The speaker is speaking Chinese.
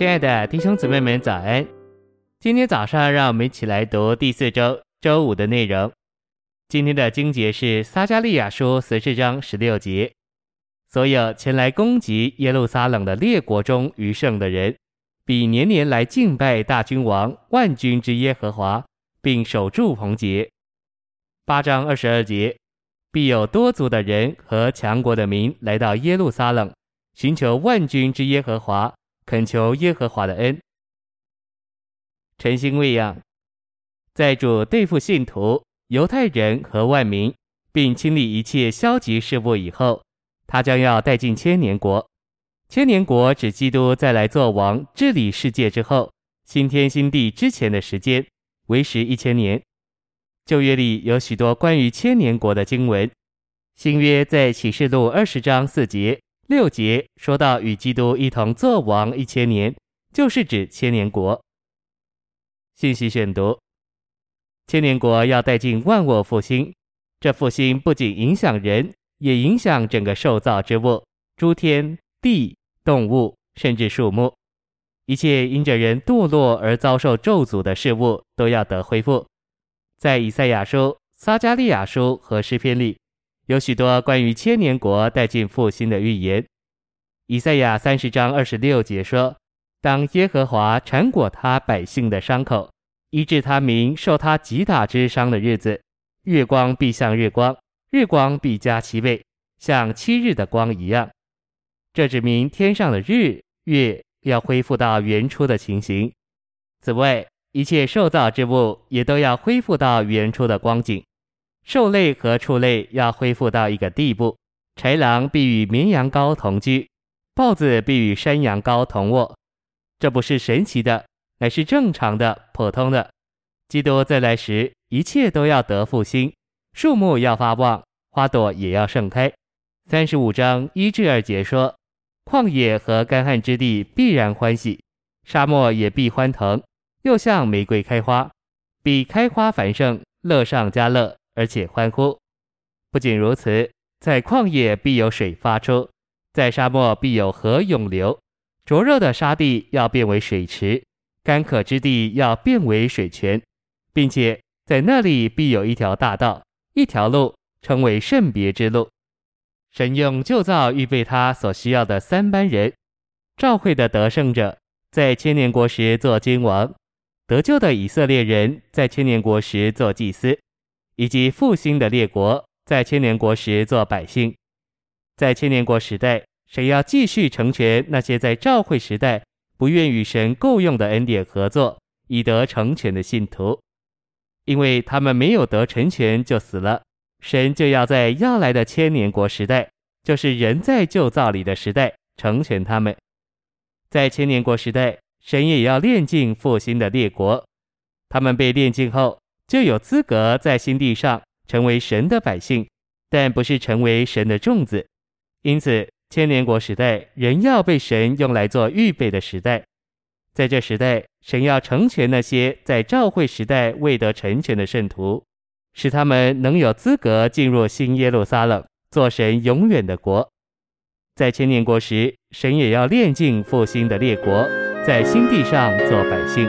亲爱的弟兄姊妹们，早安！今天早上，让我们一起来读第四周周五的内容。今天的经节是撒迦利亚书十四章十六节：所有前来攻击耶路撒冷的列国中余剩的人，必年年来敬拜大君王万军之耶和华，并守住棚节。八章二十二节：必有多族的人和强国的民来到耶路撒冷，寻求万军之耶和华。恳求耶和华的恩，诚心喂养，在主对付信徒、犹太人和万民，并清理一切消极事物以后，他将要带进千年国。千年国指基督再来作王治理世界之后，新天新地之前的时间，为时一千年。旧约里有许多关于千年国的经文，新约在启示录二十章四节。六节说到与基督一同作王一千年，就是指千年国。信息选读：千年国要带进万物复兴，这复兴不仅影响人，也影响整个受造之物，诸天地、动物，甚至树木，一切因着人堕落而遭受咒诅的事物都要得恢复。在以赛亚书、撒迦利亚书和诗篇里。有许多关于千年国带进复兴的预言。以赛亚三十章二十六节说：“当耶和华缠裹他百姓的伤口，医治他民受他击打之伤的日子，月光必像日光，日光必加其倍，像七日的光一样。这指明天上的日月要恢复到原初的情形。此外，一切受造之物也都要恢复到原初的光景。”兽类和畜类要恢复到一个地步，豺狼必与绵羊羔同居，豹子必与山羊羔同卧。这不是神奇的，乃是正常的、普通的。基督再来时，一切都要得复兴，树木要发旺，花朵也要盛开。三十五章一至二节说：旷野和干旱之地必然欢喜，沙漠也必欢腾，又像玫瑰开花，比开花繁盛，乐上加乐。而且欢呼。不仅如此，在旷野必有水发出，在沙漠必有河涌流。灼热的沙地要变为水池，干渴之地要变为水泉，并且在那里必有一条大道，一条路，称为圣别之路。神用旧造预备他所需要的三班人：召会的得胜者，在千年国时做君王；得救的以色列人，在千年国时做祭司。以及复兴的列国，在千年国时做百姓，在千年国时代，神要继续成全那些在召会时代不愿与神共用的恩典合作，以得成全的信徒，因为他们没有得成全就死了。神就要在要来的千年国时代，就是人在旧造里的时代，成全他们。在千年国时代，神也要炼净复兴的列国，他们被炼净后。就有资格在新地上成为神的百姓，但不是成为神的众子。因此，千年国时代仍要被神用来做预备的时代。在这时代，神要成全那些在召会时代未得成全的圣徒，使他们能有资格进入新耶路撒冷，做神永远的国。在千年国时，神也要炼尽复兴的列国，在新地上做百姓。